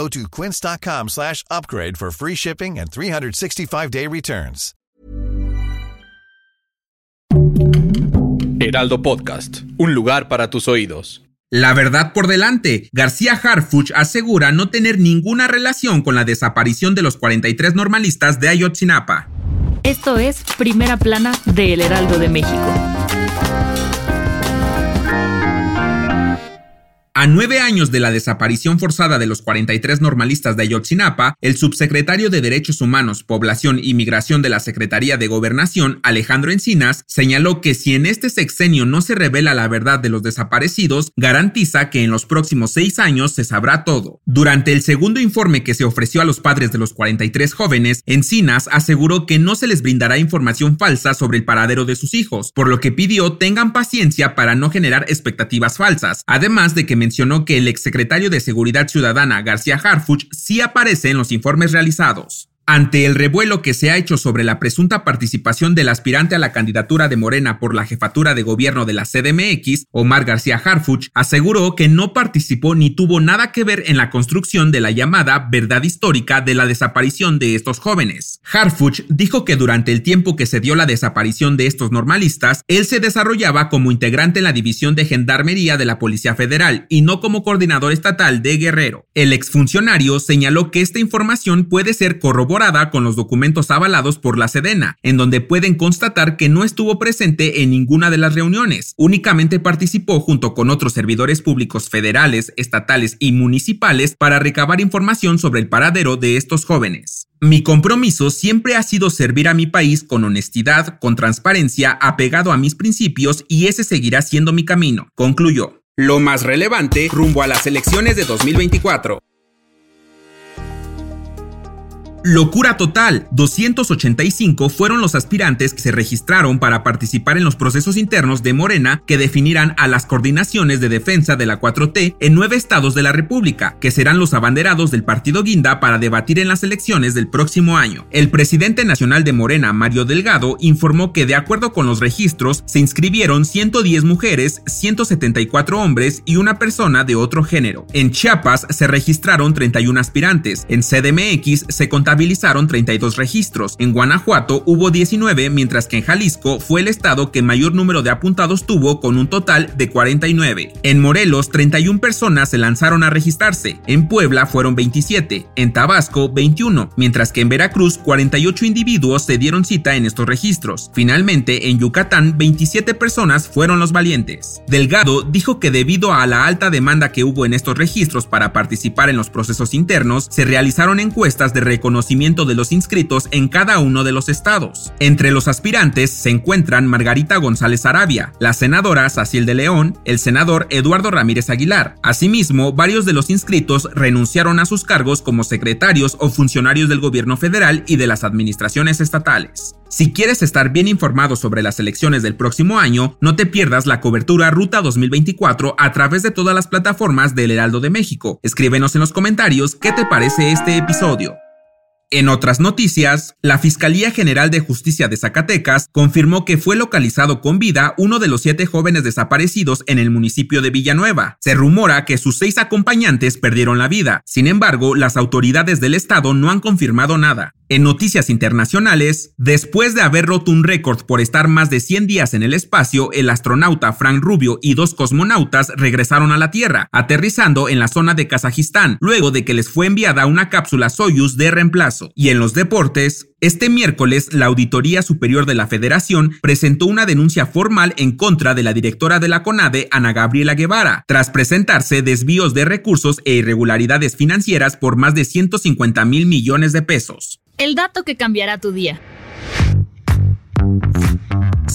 Go to quince.com slash upgrade for free shipping and 365-day returns. Heraldo Podcast, un lugar para tus oídos. La verdad por delante, García Harfuch asegura no tener ninguna relación con la desaparición de los 43 normalistas de Ayotzinapa. Esto es Primera Plana de El Heraldo de México. A nueve años de la desaparición forzada de los 43 normalistas de Ayotzinapa, el subsecretario de Derechos Humanos, Población y Migración de la Secretaría de Gobernación, Alejandro Encinas, señaló que si en este sexenio no se revela la verdad de los desaparecidos, garantiza que en los próximos seis años se sabrá todo. Durante el segundo informe que se ofreció a los padres de los 43 jóvenes, Encinas aseguró que no se les brindará información falsa sobre el paradero de sus hijos, por lo que pidió tengan paciencia para no generar expectativas falsas, además de que mencionó que el exsecretario de Seguridad Ciudadana, García Harfuch, sí aparece en los informes realizados. Ante el revuelo que se ha hecho sobre la presunta participación del aspirante a la candidatura de Morena por la jefatura de gobierno de la CDMX, Omar García Harfuch aseguró que no participó ni tuvo nada que ver en la construcción de la llamada verdad histórica de la desaparición de estos jóvenes. Harfuch dijo que durante el tiempo que se dio la desaparición de estos normalistas, él se desarrollaba como integrante en la división de gendarmería de la Policía Federal y no como coordinador estatal de Guerrero. El exfuncionario señaló que esta información puede ser corroborada con los documentos avalados por la Sedena, en donde pueden constatar que no estuvo presente en ninguna de las reuniones, únicamente participó junto con otros servidores públicos federales, estatales y municipales para recabar información sobre el paradero de estos jóvenes. Mi compromiso siempre ha sido servir a mi país con honestidad, con transparencia, apegado a mis principios y ese seguirá siendo mi camino, concluyó. Lo más relevante rumbo a las elecciones de 2024. Locura total. 285 fueron los aspirantes que se registraron para participar en los procesos internos de Morena que definirán a las coordinaciones de defensa de la 4T en nueve estados de la República, que serán los abanderados del partido Guinda para debatir en las elecciones del próximo año. El presidente nacional de Morena, Mario Delgado, informó que de acuerdo con los registros se inscribieron 110 mujeres, 174 hombres y una persona de otro género. En Chiapas se registraron 31 aspirantes. En CDMX se contaron contabilizaron 32 registros. En Guanajuato hubo 19, mientras que en Jalisco fue el estado que mayor número de apuntados tuvo con un total de 49. En Morelos, 31 personas se lanzaron a registrarse. En Puebla fueron 27. En Tabasco, 21. Mientras que en Veracruz, 48 individuos se dieron cita en estos registros. Finalmente, en Yucatán, 27 personas fueron los valientes. Delgado dijo que debido a la alta demanda que hubo en estos registros para participar en los procesos internos, se realizaron encuestas de reconocimiento de los inscritos en cada uno de los estados. Entre los aspirantes se encuentran Margarita González Arabia, la senadora Sacil de León, el senador Eduardo Ramírez Aguilar. Asimismo, varios de los inscritos renunciaron a sus cargos como secretarios o funcionarios del gobierno federal y de las administraciones estatales. Si quieres estar bien informado sobre las elecciones del próximo año, no te pierdas la cobertura Ruta 2024 a través de todas las plataformas del Heraldo de México. Escríbenos en los comentarios qué te parece este episodio. En otras noticias, la Fiscalía General de Justicia de Zacatecas confirmó que fue localizado con vida uno de los siete jóvenes desaparecidos en el municipio de Villanueva. Se rumora que sus seis acompañantes perdieron la vida. Sin embargo, las autoridades del estado no han confirmado nada. En noticias internacionales, después de haber roto un récord por estar más de 100 días en el espacio, el astronauta Frank Rubio y dos cosmonautas regresaron a la Tierra, aterrizando en la zona de Kazajistán, luego de que les fue enviada una cápsula Soyuz de reemplazo. Y en los deportes, este miércoles, la Auditoría Superior de la Federación presentó una denuncia formal en contra de la directora de la CONADE, Ana Gabriela Guevara, tras presentarse desvíos de recursos e irregularidades financieras por más de 150 mil millones de pesos el dato que cambiará tu día.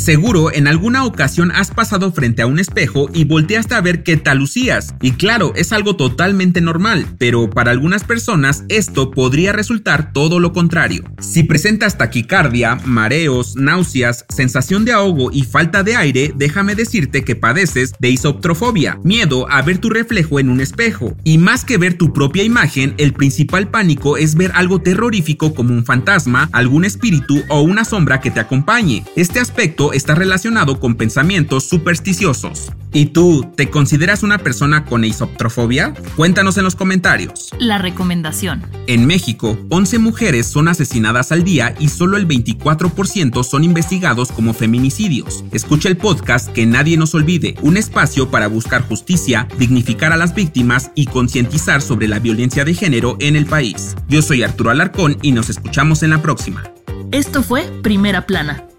Seguro en alguna ocasión has pasado frente a un espejo y volteaste a ver qué tal lucías. Y claro, es algo totalmente normal, pero para algunas personas esto podría resultar todo lo contrario. Si presentas taquicardia, mareos, náuseas, sensación de ahogo y falta de aire, déjame decirte que padeces de isoptrofobia, miedo a ver tu reflejo en un espejo. Y más que ver tu propia imagen, el principal pánico es ver algo terrorífico como un fantasma, algún espíritu o una sombra que te acompañe. Este aspecto está relacionado con pensamientos supersticiosos. ¿Y tú, te consideras una persona con isoptrofobia? Cuéntanos en los comentarios. La recomendación. En México, 11 mujeres son asesinadas al día y solo el 24% son investigados como feminicidios. Escucha el podcast Que Nadie Nos Olvide, un espacio para buscar justicia, dignificar a las víctimas y concientizar sobre la violencia de género en el país. Yo soy Arturo Alarcón y nos escuchamos en la próxima. Esto fue Primera Plana,